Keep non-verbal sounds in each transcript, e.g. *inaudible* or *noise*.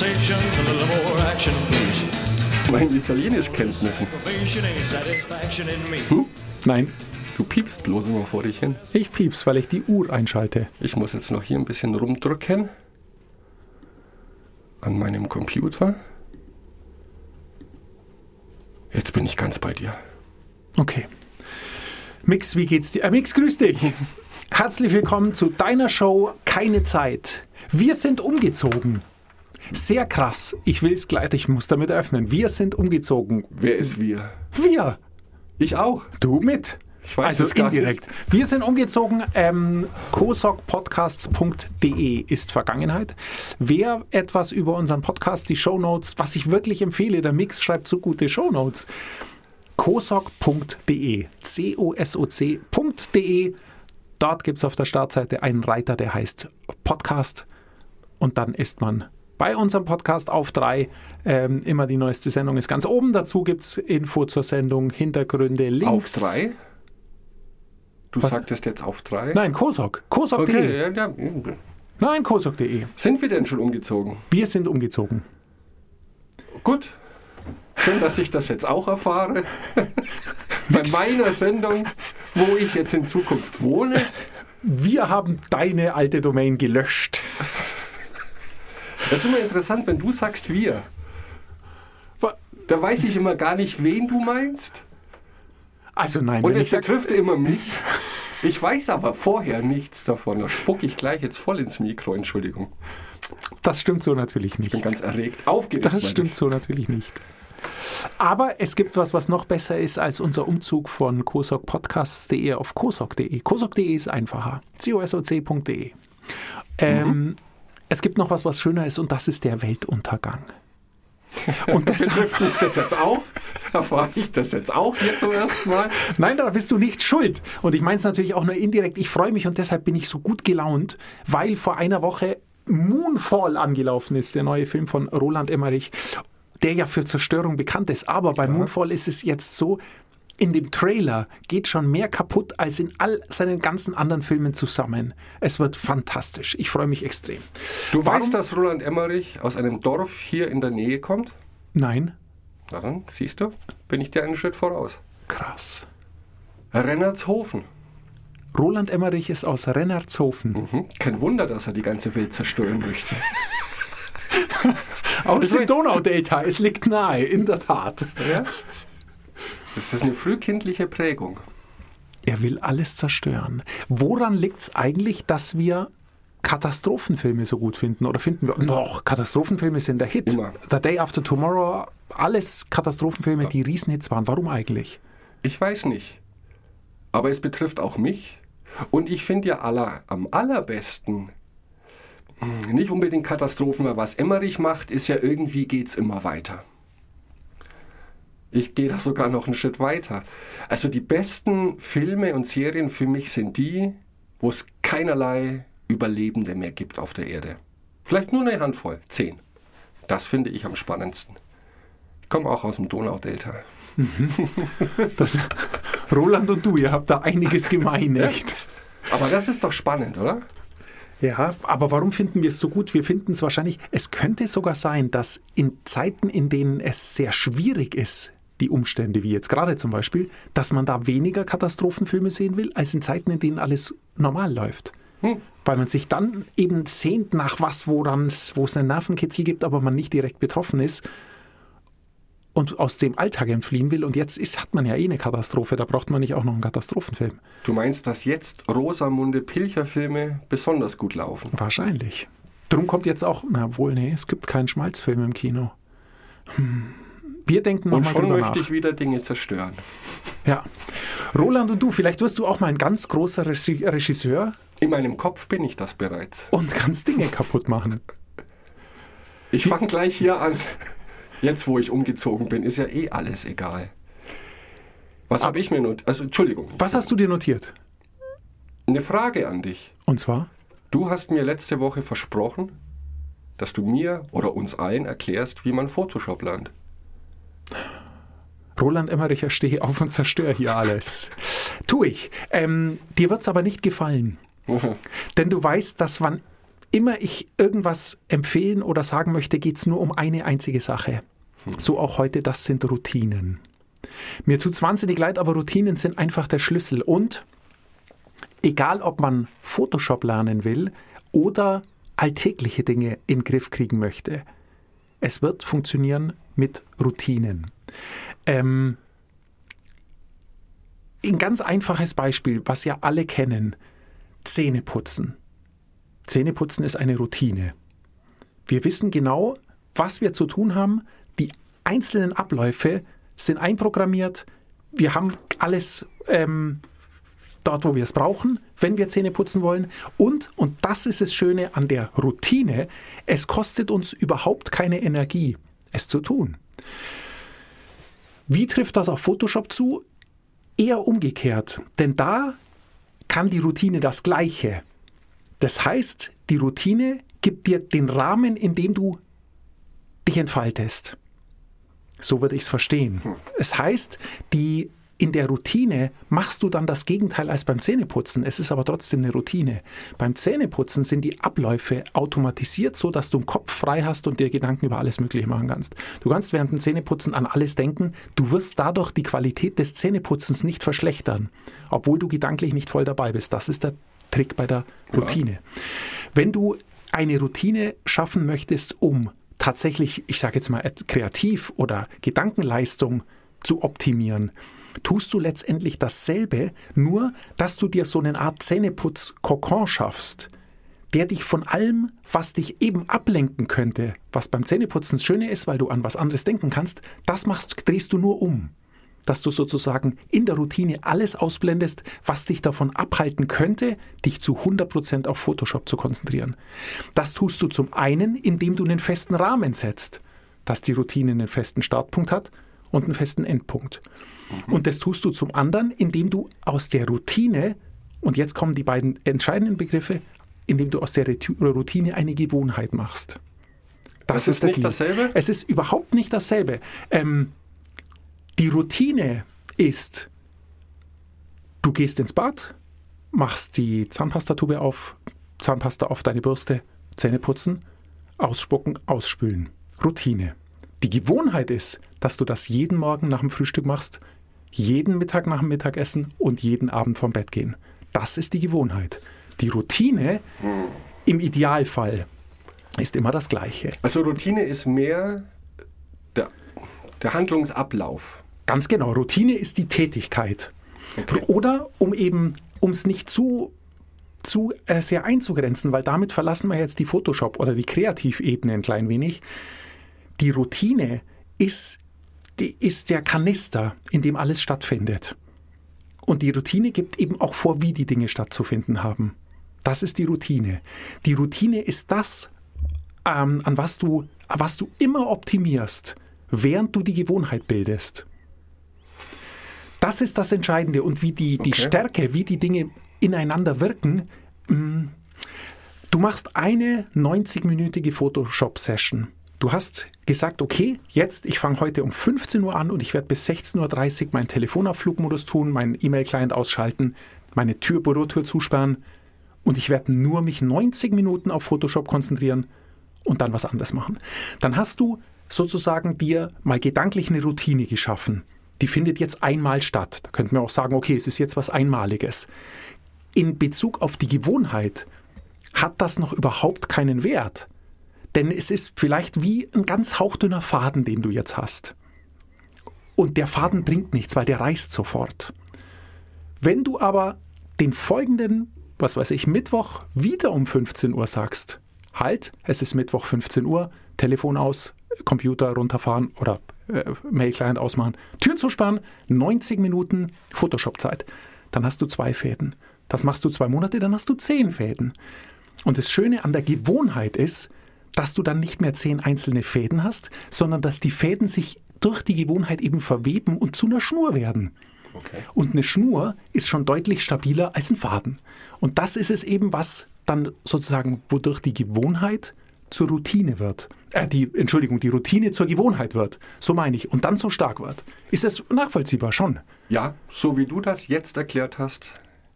conversation, a little more action, please. Meinen Italienischkenntnissen. Hm? Nein, Du piepst bloß immer vor dich hin. ich pieps, weil ich die Uhr einschalte. Ich muss jetzt noch hier ein bisschen rumdrücken. An meinem Computer. Jetzt bin ich ganz bei dir. Okay. Mix, wie geht's dir? Äh, Mix, grüß dich. *laughs* Herzlich willkommen zu deiner Show Keine Zeit. Wir sind umgezogen. Sehr krass. Ich will es gleich, ich muss damit öffnen. Wir sind umgezogen. Wer ist wir? Wir. Ich auch. Du mit. Ich weiß also indirekt. Wir sind umgezogen. Ähm, kosokpodcasts.de ist Vergangenheit. Wer etwas über unseren Podcast, die Shownotes, was ich wirklich empfehle, der Mix schreibt so gute Shownotes. kosok.de. C-O-S-O-C.de. Dort gibt es auf der Startseite einen Reiter, der heißt Podcast. Und dann ist man bei unserem Podcast auf drei. Ähm, immer die neueste Sendung ist ganz oben. Dazu gibt es Info zur Sendung, Hintergründe, Auf Links. drei? Du Was? sagtest jetzt auf drei? Nein, Kosok. Kosok.de. Okay, ja, ja. Nein, Kosok.de. Sind wir denn schon umgezogen? Wir sind umgezogen. Gut. Schön, dass ich das jetzt auch erfahre. *laughs* Bei meiner Sendung, wo ich jetzt in Zukunft wohne. Wir haben deine alte Domain gelöscht. Das ist immer interessant, wenn du sagst wir. Da weiß ich immer gar nicht, wen du meinst. Also nein, Und es betrifft immer mich. Ich weiß aber vorher nichts davon. Da spucke ich gleich jetzt voll ins Mikro. Entschuldigung. das stimmt so natürlich Ich bin nicht. ganz erregt. Aufgeregt. Das stimmt ich. so natürlich nicht. Aber es gibt was, was noch besser ist als unser Umzug von kosokpodcasts.de auf kosok.de. Kosok.de ist einfacher. cosoc.de. Ähm, Es gibt noch was, was schöner ist und das ist der Weltuntergang. *laughs* Und deshalb mich das jetzt auch? Erfahre ich das jetzt auch hier zum ersten Mal? Nein, da bist du nicht schuld. Und ich meine es natürlich auch nur indirekt. Ich freue mich und deshalb bin ich so gut gelaunt, weil vor einer Woche Moonfall angelaufen ist, der neue Film von Roland Emmerich, der ja für Zerstörung bekannt ist. Aber bei Moonfall ist es jetzt so, in dem Trailer geht schon mehr kaputt als in all seinen ganzen anderen Filmen zusammen. Es wird fantastisch. Ich freue mich extrem. Du Warum- weißt, dass Roland Emmerich aus einem Dorf hier in der Nähe kommt? Nein? Na dann, siehst du, bin ich dir einen Schritt voraus. Krass. Rennertshofen. Roland Emmerich ist aus Rennertshofen. Hm? Kein Wunder, dass er die ganze Welt zerstören möchte. *laughs* Aus dem Donaudelta. Es liegt nahe, in der Tat. Ja? Das ist eine frühkindliche Prägung. Er will alles zerstören. Woran liegt es eigentlich, dass wir Katastrophenfilme so gut finden? Oder finden wir, noch, Katastrophenfilme sind der Hit. Immer. The Day After Tomorrow, alles Katastrophenfilme, die Riesenhits waren. Warum eigentlich? Ich weiß nicht. Aber es betrifft auch mich. Und ich finde ja aller, am allerbesten hm, nicht unbedingt Katastrophen, weil was Emmerich macht, ist ja irgendwie geht's immer weiter. Ich gehe da sogar noch einen Schritt weiter. Also die besten Filme und Serien für mich sind die, wo es keinerlei Überlebende mehr gibt auf der Erde. Vielleicht nur eine Handvoll, zehn. Das finde ich am spannendsten. Ich komme auch aus dem Donaudelta. Das, Roland und du, ihr habt da einiges gemein, echt? Aber das ist doch spannend, oder? Ja, aber warum finden wir es so gut? Wir finden es wahrscheinlich, es könnte sogar sein, dass in Zeiten, in denen es sehr schwierig ist, die Umstände, wie jetzt gerade zum Beispiel, dass man da weniger Katastrophenfilme sehen will, als in Zeiten, in denen alles normal läuft. Weil man sich dann eben sehnt nach was, wo es einen Nervenkitzel gibt, aber man nicht direkt betroffen ist und aus dem Alltag entfliehen will. Und jetzt ist, hat man ja eh eine Katastrophe, da braucht man nicht auch noch einen Katastrophenfilm. Du meinst, dass jetzt Rosamunde Pilcher-Filme besonders gut laufen? Wahrscheinlich. Drum kommt jetzt auch, na wohl, nee, es gibt keinen Schmalzfilm im Kino. Hm. Wir denken Und nochmal schon drüber möchte nach. ich wieder Dinge zerstören. Ja. Roland und du, vielleicht wirst du auch mal ein ganz großer Regi- Regisseur In meinem Kopf bin ich das bereits. und kannst Dinge kaputt machen. Ich fange gleich hier an. Jetzt, wo ich umgezogen bin, ist ja eh alles egal. Was habe ich mir not... Also, Entschuldigung. Was hast du dir notiert? Eine Frage an dich. Und zwar? Du hast mir letzte Woche versprochen, dass du mir oder uns allen erklärst, wie man Photoshop lernt. Roland Emmericher, stehe auf und zerstör hier alles. tu ich. Ähm, dir wird's aber nicht gefallen. *laughs* Denn du weißt, dass wann immer ich irgendwas empfehlen oder sagen möchte, geht es nur um eine einzige Sache. So auch heute, das sind Routinen. Mir tut es wahnsinnig leid, aber Routinen sind einfach der Schlüssel. Und egal, ob man Photoshop lernen will oder alltägliche Dinge in den Griff kriegen möchte, es wird funktionieren mit Routinen. Ähm, ein ganz einfaches Beispiel, was ja alle kennen, Zähneputzen. Zähneputzen ist eine Routine. Wir wissen genau, was wir zu tun haben. Die einzelnen Abläufe sind einprogrammiert. Wir haben alles ähm, dort, wo wir es brauchen, wenn wir Zähne putzen wollen. Und, und das ist das Schöne an der Routine, es kostet uns überhaupt keine Energie, es zu tun. Wie trifft das auf Photoshop zu? Eher umgekehrt, denn da kann die Routine das Gleiche. Das heißt, die Routine gibt dir den Rahmen, in dem du dich entfaltest. So würde ich es verstehen. Es heißt, die in der Routine machst du dann das Gegenteil als beim Zähneputzen. Es ist aber trotzdem eine Routine. Beim Zähneputzen sind die Abläufe automatisiert, so dass du einen Kopf frei hast und dir Gedanken über alles Mögliche machen kannst. Du kannst während dem Zähneputzen an alles denken. Du wirst dadurch die Qualität des Zähneputzens nicht verschlechtern, obwohl du gedanklich nicht voll dabei bist. Das ist der Trick bei der Routine. Ja. Wenn du eine Routine schaffen möchtest, um tatsächlich, ich sage jetzt mal, kreativ oder Gedankenleistung zu optimieren, tust du letztendlich dasselbe, nur dass du dir so eine Art Zähneputz-Kokon schaffst, der dich von allem, was dich eben ablenken könnte, was beim Zähneputzen das Schöne ist, weil du an was anderes denken kannst, das machst, drehst du nur um. Dass du sozusagen in der Routine alles ausblendest, was dich davon abhalten könnte, dich zu 100% auf Photoshop zu konzentrieren. Das tust du zum einen, indem du einen festen Rahmen setzt, dass die Routine einen festen Startpunkt hat und einen festen Endpunkt. Mhm. Und das tust du zum anderen, indem du aus der Routine, und jetzt kommen die beiden entscheidenden Begriffe, indem du aus der Routine eine Gewohnheit machst. Das, das ist, nicht Deal. dasselbe? Es ist überhaupt nicht dasselbe. Ähm, die Routine ist, du gehst ins Bad, machst die Zahnpastatube auf, Zahnpasta auf deine Bürste, Zähne putzen, ausspucken, ausspülen. Routine. Die Gewohnheit ist, dass du das jeden Morgen nach dem Frühstück machst, jeden Mittag nach dem Mittagessen und jeden Abend vom Bett gehen. Das ist die Gewohnheit. Die Routine im Idealfall ist immer das Gleiche. Also Routine ist mehr der, der Handlungsablauf. Ganz genau. Routine ist die Tätigkeit. Okay. Oder um eben, um es nicht zu zu äh, sehr einzugrenzen, weil damit verlassen wir jetzt die Photoshop oder die Kreativebene ein klein wenig. Die Routine ist die ist der Kanister, in dem alles stattfindet. Und die Routine gibt eben auch vor, wie die Dinge stattzufinden haben. Das ist die Routine. Die Routine ist das, ähm, an was du, was du immer optimierst, während du die Gewohnheit bildest. Das ist das Entscheidende und wie die, die Stärke, wie die Dinge ineinander wirken. Mm, du machst eine 90-minütige Photoshop-Session Du hast gesagt, okay, jetzt, ich fange heute um 15 Uhr an und ich werde bis 16.30 Uhr meinen Telefon auf Flugmodus tun, meinen E-Mail-Client ausschalten, meine Tür, Bürotür zusperren und ich werde nur mich 90 Minuten auf Photoshop konzentrieren und dann was anderes machen. Dann hast du sozusagen dir mal gedanklich eine Routine geschaffen. Die findet jetzt einmal statt. Da könnten wir auch sagen, okay, es ist jetzt was Einmaliges. In Bezug auf die Gewohnheit hat das noch überhaupt keinen Wert. Denn es ist vielleicht wie ein ganz hauchdünner Faden, den du jetzt hast. Und der Faden bringt nichts, weil der reißt sofort. Wenn du aber den folgenden, was weiß ich, Mittwoch wieder um 15 Uhr sagst, halt, es ist Mittwoch 15 Uhr, Telefon aus, Computer runterfahren oder äh, Mail-Client ausmachen, Tür zusperren, 90 Minuten Photoshop-Zeit. Dann hast du zwei Fäden. Das machst du zwei Monate, dann hast du zehn Fäden. Und das Schöne an der Gewohnheit ist, dass du dann nicht mehr zehn einzelne Fäden hast, sondern dass die Fäden sich durch die Gewohnheit eben verweben und zu einer Schnur werden. Okay. Und eine Schnur ist schon deutlich stabiler als ein Faden. Und das ist es eben, was dann sozusagen, wodurch die Gewohnheit zur Routine wird. Äh, die, Entschuldigung, die Routine zur Gewohnheit wird. So meine ich. Und dann so stark wird. Ist das nachvollziehbar schon? Ja, so wie du das jetzt erklärt hast,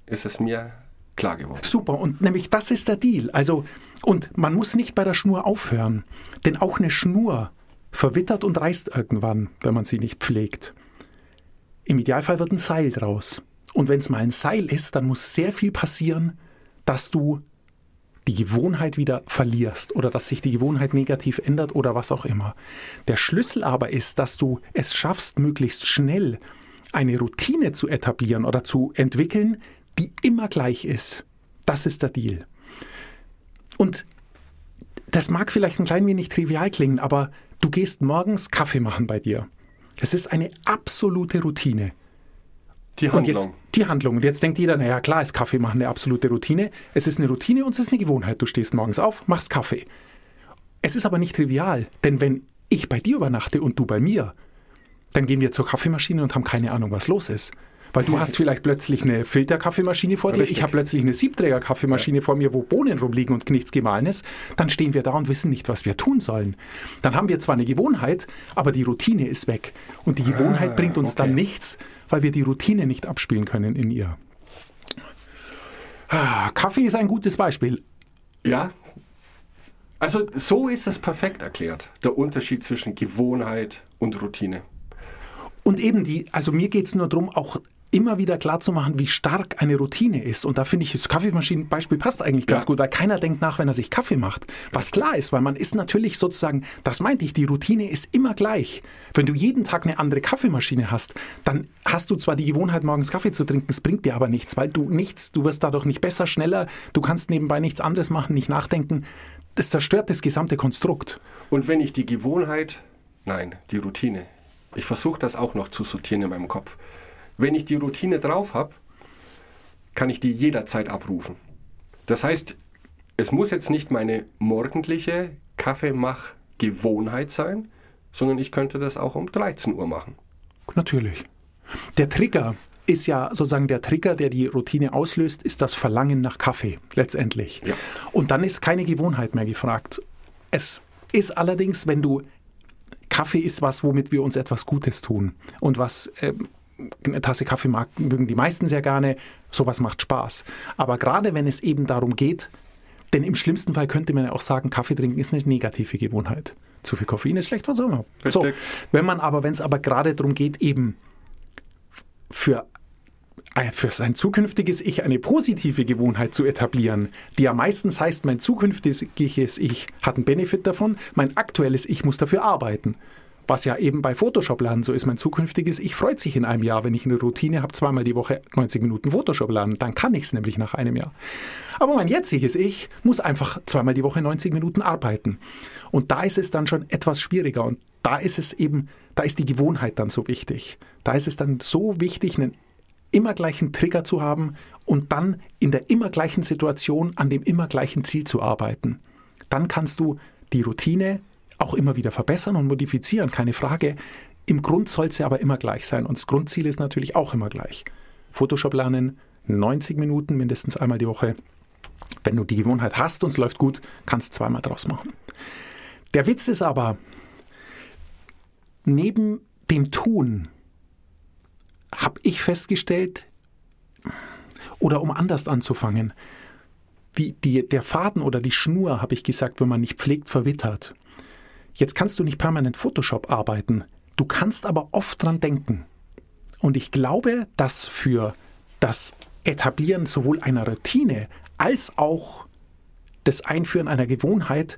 ist es mir klar geworden. Super. Und nämlich das ist der Deal. Also Und man muss nicht bei der Schnur aufhören, denn auch eine Schnur verwittert und reißt irgendwann, wenn man sie nicht pflegt. Im Idealfall wird ein Seil draus. Und wenn es mal ein Seil ist, dann muss sehr viel passieren, dass du die Gewohnheit wieder verlierst oder dass sich die Gewohnheit negativ ändert oder was auch immer. Der Schlüssel aber ist, dass du es schaffst, möglichst schnell eine Routine zu etablieren oder zu entwickeln, die immer gleich ist. Das ist der Deal. Und das mag vielleicht ein klein wenig trivial klingen, aber du gehst morgens Kaffee machen bei dir. Es ist eine absolute Routine. Die Und Handlung. jetzt die Handlung. Und jetzt denkt jeder, naja, klar ist Kaffee machen eine absolute Routine. Es ist eine Routine und es ist eine Gewohnheit. Du stehst morgens auf, machst Kaffee. Es ist aber nicht trivial, denn wenn ich bei dir übernachte und du bei mir, dann gehen wir zur Kaffeemaschine und haben keine Ahnung, was los ist. Weil du hast vielleicht plötzlich eine Filterkaffeemaschine vor dir, Richtig. ich habe plötzlich eine Siebträgerkaffeemaschine vor mir, wo Bohnen rumliegen und nichts gemahlen ist. Dann stehen wir da und wissen nicht, was wir tun sollen. Dann haben wir zwar eine Gewohnheit, aber die Routine ist weg. Und die Gewohnheit bringt uns dann okay. nichts, weil wir die Routine nicht abspielen können in ihr. Ah, Kaffee ist ein gutes Beispiel. Ja. Also so ist es perfekt erklärt, der Unterschied zwischen Gewohnheit und Routine. Und eben die, also mir geht es nur darum, auch immer wieder klar zu machen, wie stark eine Routine ist. Und da finde ich, das Kaffeemaschinenbeispiel passt eigentlich ganz Ja. gut, weil keiner denkt nach, wenn er sich Kaffee macht. Was klar ist, weil man ist natürlich sozusagen, das meinte ich, die Routine ist immer gleich. Wenn du jeden Tag eine andere Kaffeemaschine hast, dann hast du zwar die Gewohnheit, morgens Kaffee zu trinken, es bringt dir aber nichts, weil du nichts, du wirst dadurch nicht besser, schneller, du kannst nebenbei nichts anderes machen, nicht nachdenken. Das zerstört das gesamte Konstrukt. Und wenn ich die Gewohnheit, nein, die Routine, ich versuche das auch noch zu sortieren in meinem Kopf. Wenn ich die Routine drauf habe, kann ich die jederzeit abrufen. Das heißt, es muss jetzt nicht meine morgendliche Kaffeemach-Gewohnheit sein, sondern ich könnte das auch um 13 Uhr machen. Natürlich. Der Trigger ist ja sozusagen der Trigger, der die Routine auslöst, ist das Verlangen nach Kaffee letztendlich. Ja. Und dann ist keine Gewohnheit mehr gefragt. Es ist allerdings, wenn du Kaffee ist was, womit wir uns etwas Gutes tun und was ähm, eine Tasse Kaffee mag, mögen die meisten sehr gerne. Sowas macht Spaß. Aber gerade wenn es eben darum geht, denn im schlimmsten Fall könnte man ja auch sagen, Kaffee trinken ist eine negative Gewohnheit. Zu viel Koffein ist schlecht, was auch immer. So, wenn man aber, wenn es aber gerade darum geht, eben für, äh, für sein zukünftiges Ich eine positive Gewohnheit zu etablieren, die ja meistens heißt, mein zukünftiges Ich hat einen Benefit davon, mein aktuelles Ich muss dafür arbeiten. Was ja eben bei Photoshop lernen so ist, mein zukünftiges Ich freut sich in einem Jahr, wenn ich eine Routine habe, zweimal die Woche 90 Minuten Photoshop lernen. Dann kann ich es nämlich nach einem Jahr. Aber mein jetziges Ich muss einfach zweimal die Woche 90 Minuten arbeiten. Und da ist es dann schon etwas schwieriger. Und da ist es eben, da ist die Gewohnheit dann so wichtig. Da ist es dann so wichtig, einen immer gleichen Trigger zu haben und dann in der immer gleichen Situation an dem immer gleichen Ziel zu arbeiten. Dann kannst du die Routine auch immer wieder verbessern und modifizieren, keine Frage. Im Grund soll sie aber immer gleich sein und das Grundziel ist natürlich auch immer gleich. Photoshop lernen, 90 Minuten mindestens einmal die Woche. Wenn du die Gewohnheit hast und es läuft gut, kannst du zweimal draus machen. Der Witz ist aber, neben dem Tun habe ich festgestellt, oder um anders anzufangen, die, die, der Faden oder die Schnur, habe ich gesagt, wenn man nicht pflegt, verwittert. Jetzt kannst du nicht permanent Photoshop arbeiten, du kannst aber oft dran denken. Und ich glaube, dass für das Etablieren sowohl einer Routine als auch das Einführen einer Gewohnheit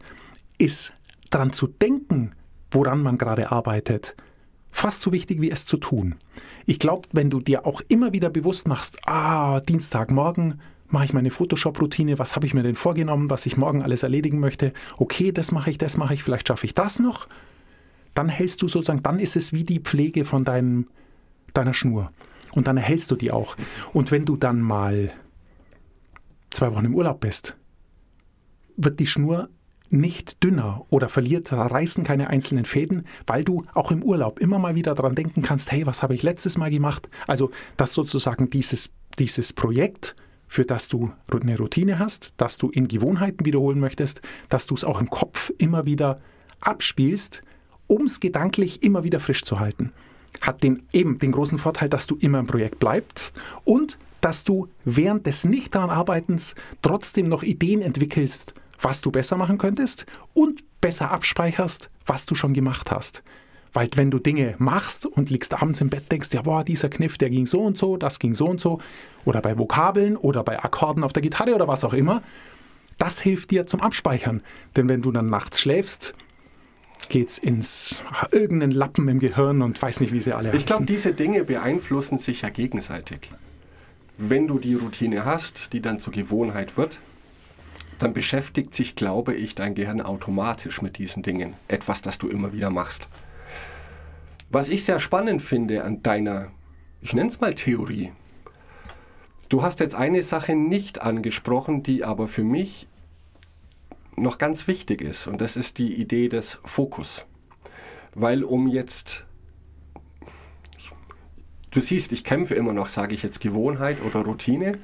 ist dran zu denken, woran man gerade arbeitet, fast so wichtig wie es zu tun. Ich glaube, wenn du dir auch immer wieder bewusst machst, ah, Dienstagmorgen mache ich meine Photoshop-Routine, was habe ich mir denn vorgenommen, was ich morgen alles erledigen möchte, okay, das mache ich, das mache ich, vielleicht schaffe ich das noch, dann hältst du sozusagen, dann ist es wie die Pflege von deinem, deiner Schnur. Und dann erhältst du die auch. Und wenn du dann mal zwei Wochen im Urlaub bist, wird die Schnur nicht dünner oder verliert, reißen keine einzelnen Fäden, weil du auch im Urlaub immer mal wieder dran denken kannst, hey, was habe ich letztes Mal gemacht? Also, dass sozusagen dieses, dieses Projekt, für das du eine Routine hast, dass du in Gewohnheiten wiederholen möchtest, dass du es auch im Kopf immer wieder abspielst, um es gedanklich immer wieder frisch zu halten. Hat den, eben den großen Vorteil, dass du immer im Projekt bleibst und dass du während des nicht daran Arbeitens trotzdem noch Ideen entwickelst, was du besser machen könntest und besser abspeicherst, was du schon gemacht hast. Weil wenn du Dinge machst und liegst abends im Bett, denkst, ja, boah, dieser Kniff, der ging so und so, das ging so und so, oder bei Vokabeln oder bei Akkorden auf der Gitarre oder was auch immer, das hilft dir zum Abspeichern. Denn wenn du dann nachts schläfst, geht's ins irgendeinen Lappen im Gehirn und weiß nicht, wie sie alle. Ich glaube, diese Dinge beeinflussen sich ja gegenseitig. Wenn du die Routine hast, die dann zur Gewohnheit wird, dann beschäftigt sich, glaube ich, dein Gehirn automatisch mit diesen Dingen. Etwas, das du immer wieder machst. Was ich sehr spannend finde an deiner, ich nenne es mal Theorie. Du hast jetzt eine Sache nicht angesprochen, die aber für mich noch ganz wichtig ist. Und das ist die Idee des Fokus. Weil um jetzt, du siehst, ich kämpfe immer noch, sage ich jetzt Gewohnheit oder Routine.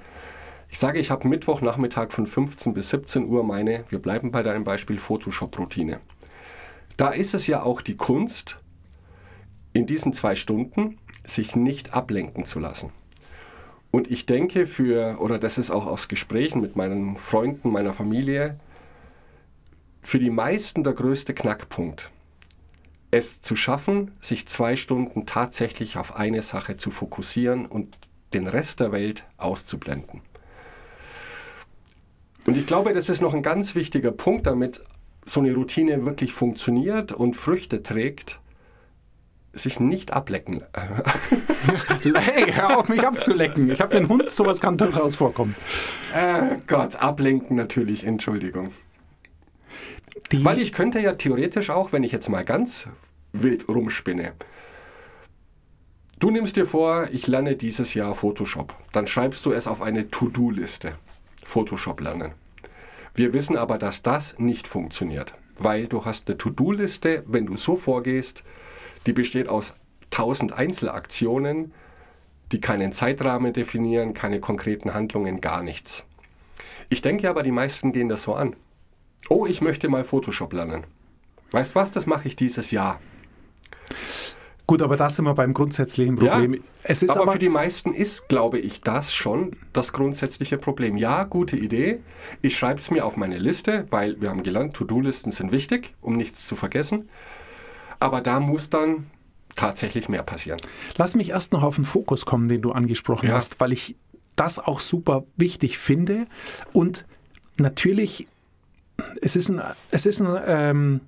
Ich sage, ich habe Mittwochnachmittag von 15 bis 17 Uhr meine, wir bleiben bei deinem Beispiel, Photoshop-Routine. Da ist es ja auch die Kunst, in diesen zwei Stunden sich nicht ablenken zu lassen. Und ich denke für, oder das ist auch aus Gesprächen mit meinen Freunden, meiner Familie, für die meisten der größte Knackpunkt, es zu schaffen, sich zwei Stunden tatsächlich auf eine Sache zu fokussieren und den Rest der Welt auszublenden. Und ich glaube, das ist noch ein ganz wichtiger Punkt, damit so eine Routine wirklich funktioniert und Früchte trägt, sich nicht ablecken. *laughs* hey, hör auf mich abzulecken. Ich habe den Hund, sowas kann durchaus vorkommen. Äh, Gott, ablenken natürlich, Entschuldigung. Die, Weil ich könnte ja theoretisch auch, wenn ich jetzt mal ganz wild rumspinne, du nimmst dir vor, ich lerne dieses Jahr Photoshop. Dann schreibst du es auf eine To-Do-Liste. Photoshop lernen. Wir wissen aber, dass das nicht funktioniert, weil du hast eine To-Do-Liste, wenn du so vorgehst, die besteht aus tausend Einzelaktionen, die keinen Zeitrahmen definieren, keine konkreten Handlungen, gar nichts. Ich denke aber, die meisten gehen das so an. Oh, ich möchte mal Photoshop lernen. Weißt was, das mache ich dieses Jahr. gut, aber da sind wir beim grundsätzlichen Problem. Ja, es ist aber, aber, für die meisten ist, glaube ich, das schon das grundsätzliche Problem. Ja, gute Idee. Ich schreibe es mir auf meine Liste, weil wir haben gelernt, To-Do-Listen sind wichtig, um nichts zu vergessen. Aber da muss dann tatsächlich mehr passieren. Lass mich erst noch auf den Fokus kommen, den du angesprochen Ja. hast, weil ich das auch super wichtig finde. Und natürlich, es ist ein, es ist ein ähm,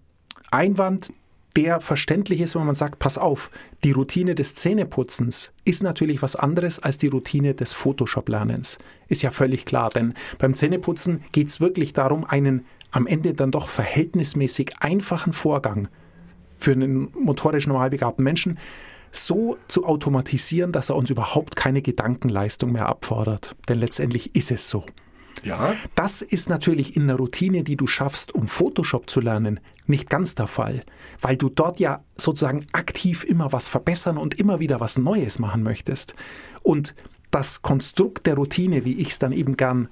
Einwand, der verständlich ist, wenn man sagt, pass auf, die Routine des Zähneputzens ist natürlich was anderes als die Routine des Photoshop-Lernens. Ist ja völlig klar, denn beim Zähneputzen geht es wirklich darum, einen am Ende dann doch verhältnismäßig einfachen Vorgang für einen motorisch normal begabten Menschen so zu automatisieren, dass er uns überhaupt keine Gedankenleistung mehr abfordert. Denn letztendlich ist es so. Ja, Das ist natürlich in der Routine, die du schaffst, um Photoshop zu lernen, nicht ganz der Fall, weil du dort ja sozusagen aktiv immer was verbessern und immer wieder was Neues machen möchtest. Und das Konstrukt der Routine, wie ich es dann eben gern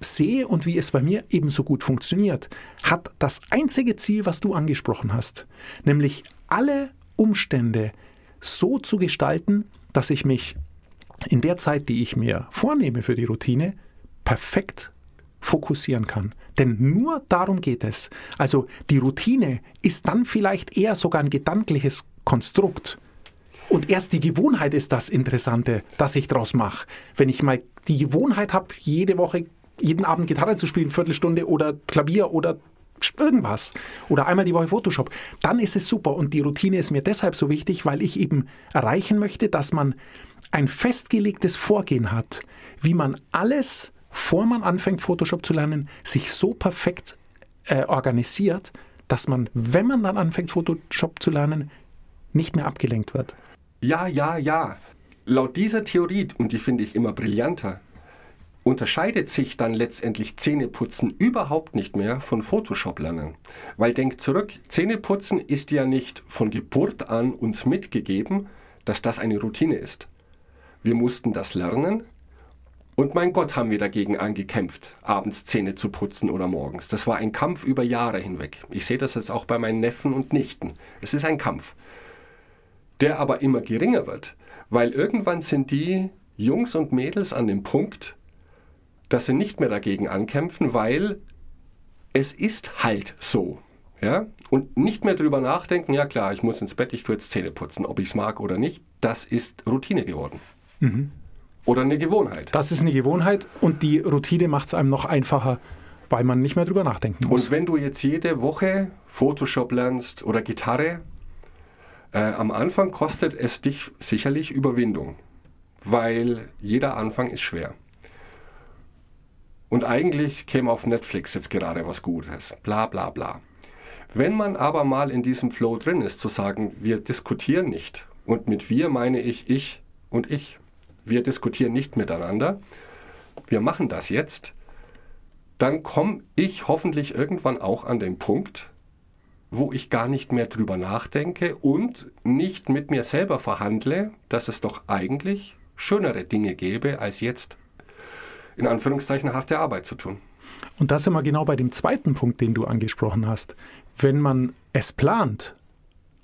sehe und wie es bei mir ebenso gut funktioniert, hat das einzige Ziel, was du angesprochen hast, nämlich alle Umstände so zu gestalten, dass ich mich in der Zeit, die ich mir vornehme für die Routine, perfekt fokussieren kann. Denn nur darum geht es. Also die Routine ist dann vielleicht eher sogar ein gedankliches Konstrukt. Und erst die Gewohnheit ist das Interessante, das ich daraus mache. Wenn ich mal die Gewohnheit habe, jede Woche, jeden Abend Gitarre zu spielen, Viertelstunde oder Klavier oder irgendwas oder einmal die Woche Photoshop, dann ist es super. Und die Routine ist mir deshalb so wichtig, weil ich eben erreichen möchte, dass man ein festgelegtes Vorgehen hat, wie man alles, vor man anfängt Photoshop zu lernen, sich so perfekt äh, organisiert, dass man, wenn man dann anfängt Photoshop zu lernen, nicht mehr abgelenkt wird. ja, ja, ja. Laut dieser Theorie, und die finde ich immer brillanter, unterscheidet sich dann letztendlich Zähneputzen überhaupt nicht mehr von Photoshop lernen. Weil denk zurück, Zähneputzen ist ja nicht von Geburt an uns mitgegeben, dass das eine Routine ist. Wir mussten das lernen und mein Gott haben wir dagegen angekämpft, abends Zähne zu putzen oder morgens. Das war ein Kampf über Jahre hinweg. Ich sehe das jetzt auch bei meinen Neffen und Nichten. Es ist ein Kampf, der aber immer geringer wird, weil irgendwann sind die Jungs und Mädels an dem Punkt, dass sie nicht mehr dagegen ankämpfen, weil es ist halt so. Ja? Und nicht mehr drüber nachdenken, ja klar, ich muss ins Bett, ich tue jetzt Zähne putzen, ob ich es mag oder nicht, das ist Routine geworden. Oder eine Gewohnheit. Das ist eine Gewohnheit und die Routine macht es einem noch einfacher, weil man nicht mehr drüber nachdenken muss. Und wenn du jetzt jede Woche Photoshop lernst oder Gitarre, äh, am Anfang kostet es dich sicherlich Überwindung, weil jeder Anfang ist schwer. Und eigentlich käme auf Netflix jetzt gerade was Gutes, bla bla bla. Wenn man aber mal in diesem Flow drin ist, zu sagen, wir diskutieren nicht, und mit wir meine ich ich und ich, wir diskutieren nicht miteinander, wir machen das jetzt, dann komme ich hoffentlich irgendwann auch an den Punkt, wo ich gar nicht mehr drüber nachdenke und nicht mit mir selber verhandle, dass es doch eigentlich schönere Dinge gäbe, als jetzt in Anführungszeichen harte Arbeit zu tun. Und da sind wir genau bei dem zweiten Punkt, den du angesprochen hast. Wenn man es plant,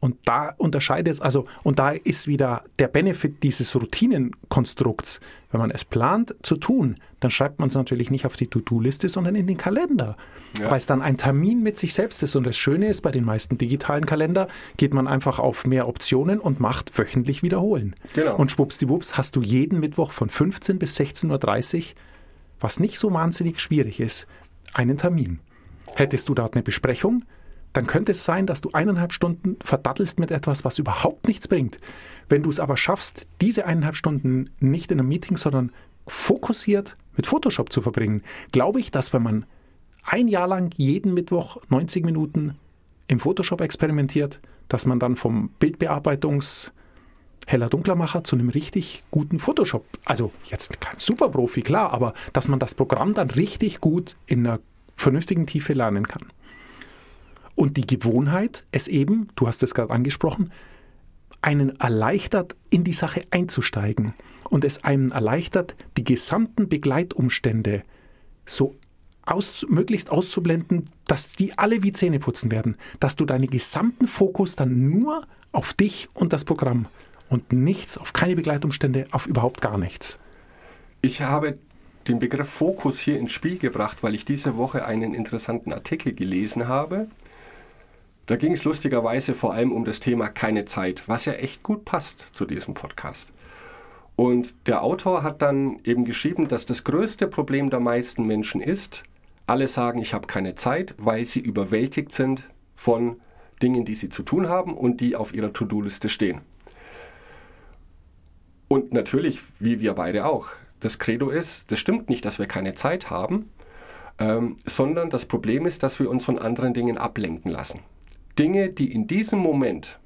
und da unterscheidet es, also, und da ist wieder der Benefit dieses Routinenkonstrukts. Wenn man es plant zu tun, dann schreibt man es natürlich nicht auf die To-Do-Liste, sondern in den Kalender. Ja. Weil es dann ein Termin mit sich selbst ist. Und das Schöne ist, bei den meisten digitalen Kalender geht man einfach auf mehr Optionen und macht wöchentlich wiederholen. Genau. Und schwuppsdiwupps hast du jeden Mittwoch von 15 bis 16.30 Uhr, was nicht so wahnsinnig schwierig ist, einen Termin. Hättest du dort eine Besprechung, dann könnte es sein, dass du eineinhalb Stunden verdattelst mit etwas, was überhaupt nichts bringt. Wenn du es aber schaffst, diese eineinhalb Stunden nicht in einem Meeting, sondern fokussiert mit Photoshop zu verbringen, glaube ich, dass wenn man ein Jahr lang jeden Mittwoch 90 Minuten im Photoshop experimentiert, dass man dann vom Bildbearbeitungs heller Dunklermacher zu einem richtig guten Photoshop, also jetzt kein Superprofi, klar, aber dass man das Programm dann richtig gut in einer vernünftigen Tiefe lernen kann. Und die Gewohnheit, es eben, du hast es gerade angesprochen, einen erleichtert, in die Sache einzusteigen und es einem erleichtert, die gesamten Begleitumstände so aus, möglichst auszublenden, dass die alle wie Zähne putzen werden, dass du deinen gesamten Fokus dann nur auf dich und das Programm und nichts, auf keine Begleitumstände, auf überhaupt gar nichts. Ich habe den Begriff Fokus hier ins Spiel gebracht, weil ich diese Woche einen interessanten Artikel gelesen habe. Da ging es lustigerweise vor allem um das Thema keine Zeit, was ja echt gut passt zu diesem Podcast. Und der Autor hat dann eben geschrieben, dass das größte Problem der meisten Menschen ist, alle sagen, ich habe keine Zeit, weil sie überwältigt sind von Dingen, die sie zu tun haben und die auf ihrer To-Do-Liste stehen. Und natürlich, wie wir beide auch, das Credo ist, das stimmt nicht, dass wir keine Zeit haben, ähm, sondern das Problem ist, dass wir uns von anderen Dingen ablenken lassen. Dinge, die in diesem Moment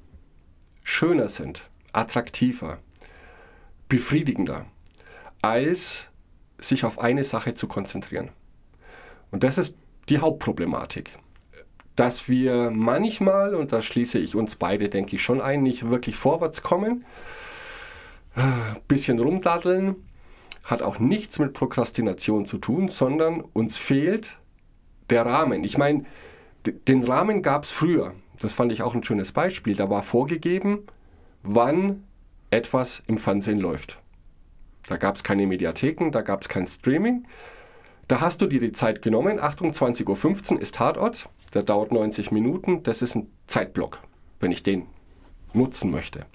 schöner sind, attraktiver, befriedigender, als sich auf eine Sache zu konzentrieren. Und das ist die Hauptproblematik. Dass wir manchmal, und da schließe ich uns beide, denke ich, schon ein, nicht wirklich vorwärts kommen, bisschen rumdaddeln, hat auch nichts mit Prokrastination zu tun, sondern uns fehlt der Rahmen. Ich meine, den Rahmen gab es früher. Das fand ich auch ein schönes Beispiel. Da war vorgegeben, wann etwas im Fernsehen läuft. Da gab es keine Mediatheken, da gab es kein Streaming. Da hast du dir die Zeit genommen. Achtung, 20.15 Uhr ist Tatort. Der dauert 90 Minuten. Das ist ein Zeitblock, wenn ich den nutzen möchte.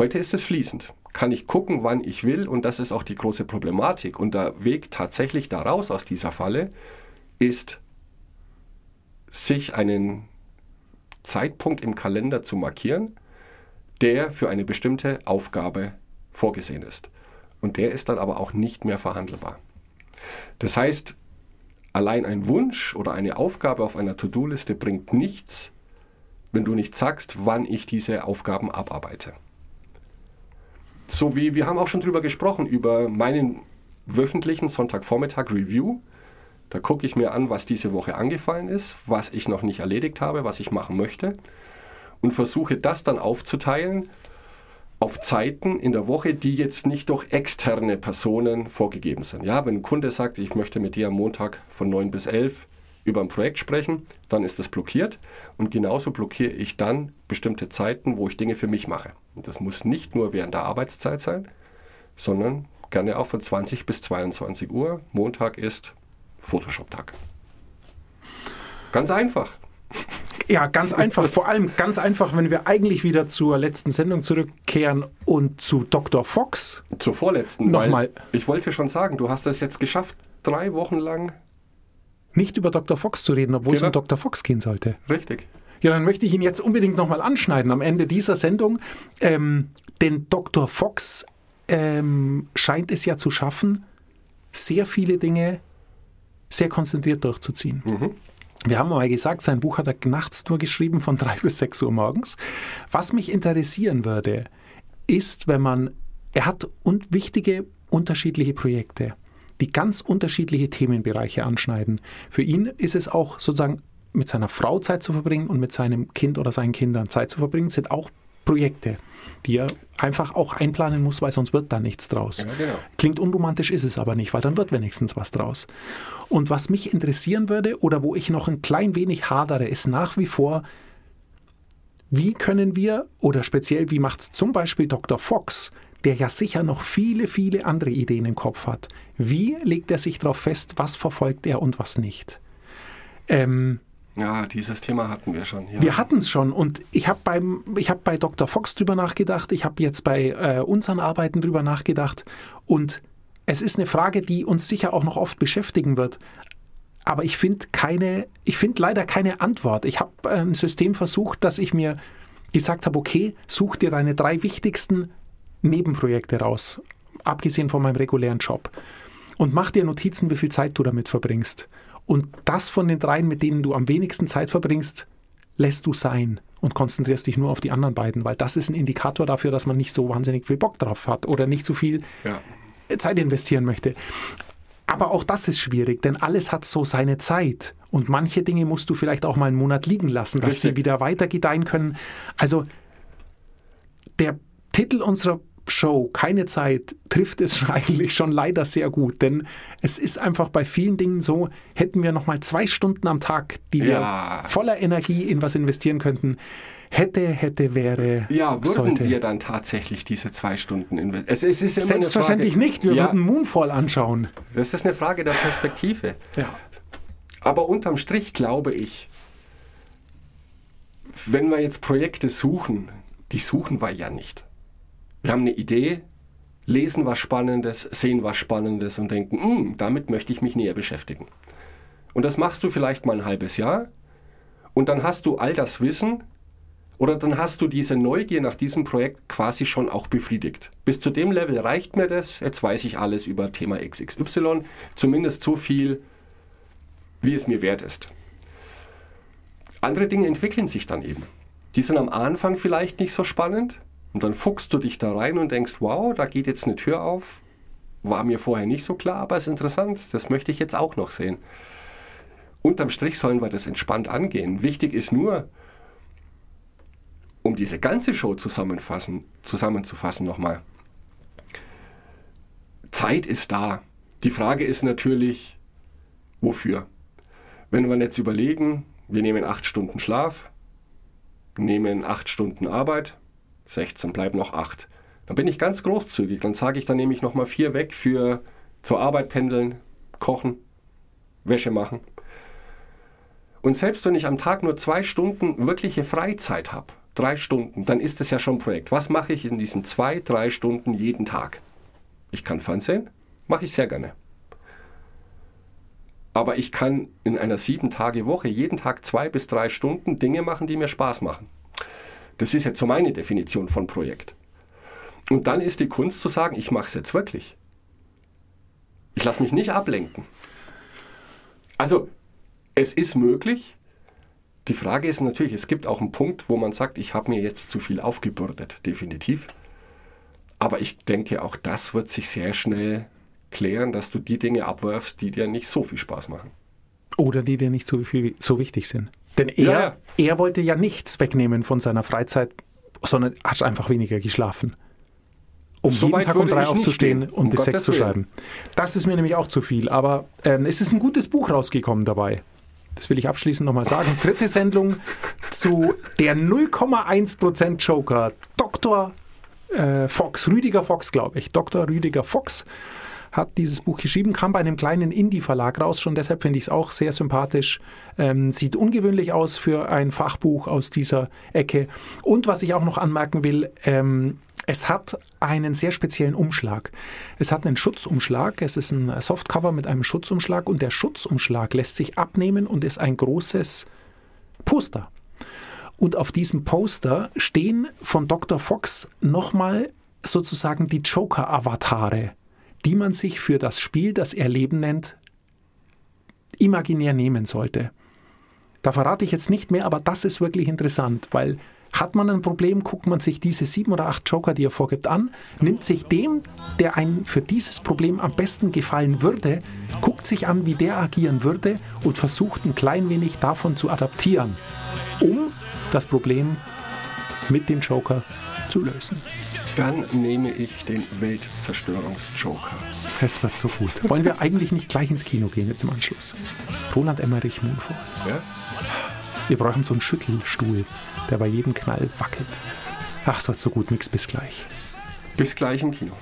Heute ist es fließend. Kann ich gucken, wann ich will. Und das ist auch die große Problematik. Und der Weg tatsächlich daraus aus dieser Falle ist, sich einen Zeitpunkt im Kalender zu markieren, der für eine bestimmte Aufgabe vorgesehen ist. Und der ist dann aber auch nicht mehr verhandelbar. Das heißt, allein ein Wunsch oder eine Aufgabe auf einer To-Do-Liste bringt nichts, wenn du nicht sagst, wann ich diese Aufgaben abarbeite. So wie wir haben auch schon drüber gesprochen, über meinen wöchentlichen Sonntagvormittag Review. Da gucke ich mir an, was diese Woche angefallen ist, was ich noch nicht erledigt habe, was ich machen möchte und versuche das dann aufzuteilen auf Zeiten in der Woche, die jetzt nicht durch externe Personen vorgegeben sind. Ja, wenn ein Kunde sagt, ich möchte mit dir am Montag von 9 bis 11 über ein Projekt sprechen, dann ist das blockiert und genauso blockiere ich dann bestimmte Zeiten, wo ich Dinge für mich mache. Und das muss nicht nur während der Arbeitszeit sein, sondern gerne auch von 20 bis 22 Uhr. Montag ist Photoshop-Tag. Ganz einfach. Ja, ganz einfach. Vor allem ganz einfach, wenn wir eigentlich wieder zur letzten Sendung zurückkehren und zu Dr. Fox. Zur vorletzten. Nochmal. Ich wollte schon sagen, du hast es jetzt geschafft, drei Wochen lang. Nicht über Dr. Fox zu reden, obwohl es Genau. um Dr. Fox gehen sollte. Richtig. Ja, dann möchte ich ihn jetzt unbedingt nochmal anschneiden am Ende dieser Sendung. Ähm, denn Dr. Fox ähm, scheint es ja zu schaffen, sehr viele Dinge sehr konzentriert durchzuziehen. Wir haben mal gesagt, sein Buch hat er nachts nur geschrieben von drei *laughs* bis sechs Uhr morgens. Was mich interessieren würde, ist, wenn man, er hat und wichtige unterschiedliche Projekte, die ganz unterschiedliche Themenbereiche anschneiden. Für ihn ist es auch sozusagen mit seiner Frau Zeit zu verbringen und mit seinem Kind oder seinen Kindern Zeit zu verbringen, sind auch Projekte, die er einfach auch einplanen muss, weil sonst wird da nichts draus. Ja, genau. Klingt unromantisch, ist es aber nicht, weil dann wird wenigstens was draus. Und was mich interessieren würde oder wo ich noch ein klein wenig hadere, ist nach wie vor, wie können wir oder speziell wie macht es zum Beispiel Dr. Fox, der ja sicher noch viele, viele andere Ideen im Kopf hat. Wie legt er sich darauf fest, was verfolgt er und was nicht? Ähm, Ja, dieses Thema hatten wir schon. Ja. wir hatten es schon und ich habe habe bei Dr. Fox drüber nachgedacht, ich habe jetzt bei äh, unseren Arbeiten drüber nachgedacht und es ist eine Frage, die uns sicher auch noch oft beschäftigen wird. Aber ich finde keine, ich finde leider keine Antwort. Ich habe ein System versucht, dass ich mir gesagt habe, okay, such dir deine drei wichtigsten Nebenprojekte raus, abgesehen von meinem regulären Job. Und mach dir Notizen, wie viel Zeit du damit verbringst. Und das von den dreien, mit denen du am wenigsten Zeit verbringst, lässt du sein und konzentrierst dich nur auf die anderen beiden, weil das ist ein Indikator dafür, dass man nicht so wahnsinnig viel Bock drauf hat oder nicht so viel Ja. Zeit investieren möchte. Aber auch das ist schwierig, denn alles hat so seine Zeit. Und manche Dinge musst du vielleicht auch mal einen Monat liegen lassen, dass sie Richtig. wieder weiter gedeihen können. Also der Titel unserer Show, keine Zeit, trifft es *laughs* eigentlich schon leider sehr gut. Denn es ist einfach bei vielen Dingen so, hätten wir noch mal zwei Stunden am Tag, die wir Ja. voller Energie in was investieren könnten, hätte, hätte, wäre, Ja, würden sollte. wir dann tatsächlich diese zwei Stunden investieren? Es, es ist Selbstverständlich Frage, nicht. Wir ja, würden Moonfall anschauen. Das ist eine Frage der Perspektive. Ja. Aber unterm Strich glaube ich, wenn wir jetzt Projekte suchen, die suchen wir ja nicht. Wir haben eine Idee, lesen was Spannendes, sehen was Spannendes und denken, "Hm, damit möchte ich mich näher beschäftigen. Und das machst du vielleicht mal ein halbes Jahr und dann hast du all das Wissen oder dann hast du diese Neugier nach diesem Projekt quasi schon auch befriedigt. Bis zu dem Level reicht mir das, jetzt weiß ich alles über Thema XXY, zumindest so viel, wie es mir wert ist. Andere Dinge entwickeln sich dann eben. Die sind am Anfang vielleicht nicht so spannend und dann fuchst du dich da rein und denkst, wow, da geht jetzt eine Tür auf. War mir vorher nicht so klar, aber ist interessant. Das möchte ich jetzt auch noch sehen. Unterm Strich sollen wir das entspannt angehen. Wichtig ist nur, um diese ganze Show zusammenfassen, zusammenzufassen nochmal. Zeit ist da. Die Frage ist natürlich, wofür? Wenn wir jetzt überlegen, wir nehmen acht Stunden Schlaf, nehmen acht Stunden Arbeit, 16 bleiben noch acht. Dann bin ich ganz großzügig. Dann sage ich, dann nehme ich nochmal vier weg für zur Arbeit pendeln, kochen, Wäsche machen. Und selbst wenn ich am Tag nur zwei Stunden wirkliche Freizeit habe, drei Stunden, dann ist es ja schon ein Projekt. Was mache ich in diesen zwei, drei Stunden jeden Tag? Ich kann Fernsehen, mache ich sehr gerne. Aber ich kann in einer sieben Tage Woche jeden Tag zwei bis drei Stunden Dinge machen, die mir Spaß machen. Das ist jetzt so meine Definition von Projekt. Und dann ist die Kunst zu sagen, ich mache es jetzt wirklich. Ich lasse mich nicht ablenken. Also, es ist möglich. Die Frage ist natürlich, es gibt auch einen Punkt, wo man sagt, ich habe mir jetzt zu viel aufgebürdet, definitiv. Aber ich denke, auch das wird sich sehr schnell klären, dass du die Dinge abwirfst, die dir nicht so viel Spaß machen. Oder die dir nicht so, viel, so wichtig sind. Denn er, Ja, er wollte ja nichts wegnehmen von seiner Freizeit, sondern hat einfach weniger geschlafen. Um So jeden Tag um drei aufzustehen gehen, und um bis sechs Gottes zu Willen. schreiben. Das ist mir nämlich auch zu viel. Aber ähm, es ist ein gutes Buch rausgekommen dabei. Das will ich abschließend nochmal sagen. Dritte Sendung zu der 0,1% Joker. Dr. Äh, Fox, Rüdiger Fox, glaube ich. Dr. Rüdiger Fox hat dieses Buch geschrieben, kam bei einem kleinen Indie-Verlag raus, schon deshalb finde ich es auch sehr sympathisch. Ähm, sieht ungewöhnlich aus für ein Fachbuch aus dieser Ecke. Und was ich auch noch anmerken will, ähm, es hat einen sehr speziellen Umschlag. Es hat einen Schutzumschlag. Es ist ein Softcover mit einem Schutzumschlag und der Schutzumschlag lässt sich abnehmen und ist ein großes Poster. Und auf diesem Poster stehen von Dr. Fox nochmal sozusagen die Joker-Avatare, die man sich für das Spiel, das er Leben nennt, imaginär nehmen sollte. Da verrate ich jetzt nicht mehr, aber das ist wirklich interessant, weil hat man ein Problem, guckt man sich diese sieben oder acht Joker, die er vorgibt, an, nimmt sich dem, der einem für dieses Problem am besten gefallen würde, guckt sich an, wie der agieren würde und versucht ein klein wenig davon zu adaptieren, um das Problem mit dem Joker zu lösen. Dann nehme ich den Weltzerstörungsjoker. Es wird so gut. Wollen wir eigentlich nicht gleich ins Kino gehen jetzt im Anschluss? Roland Emmerich Moonfall. Ja? Wir brauchen so einen Schüttelstuhl, der bei jedem Knall wackelt. Ach, es wird so gut. Nix bis gleich. Bis gleich im Kino.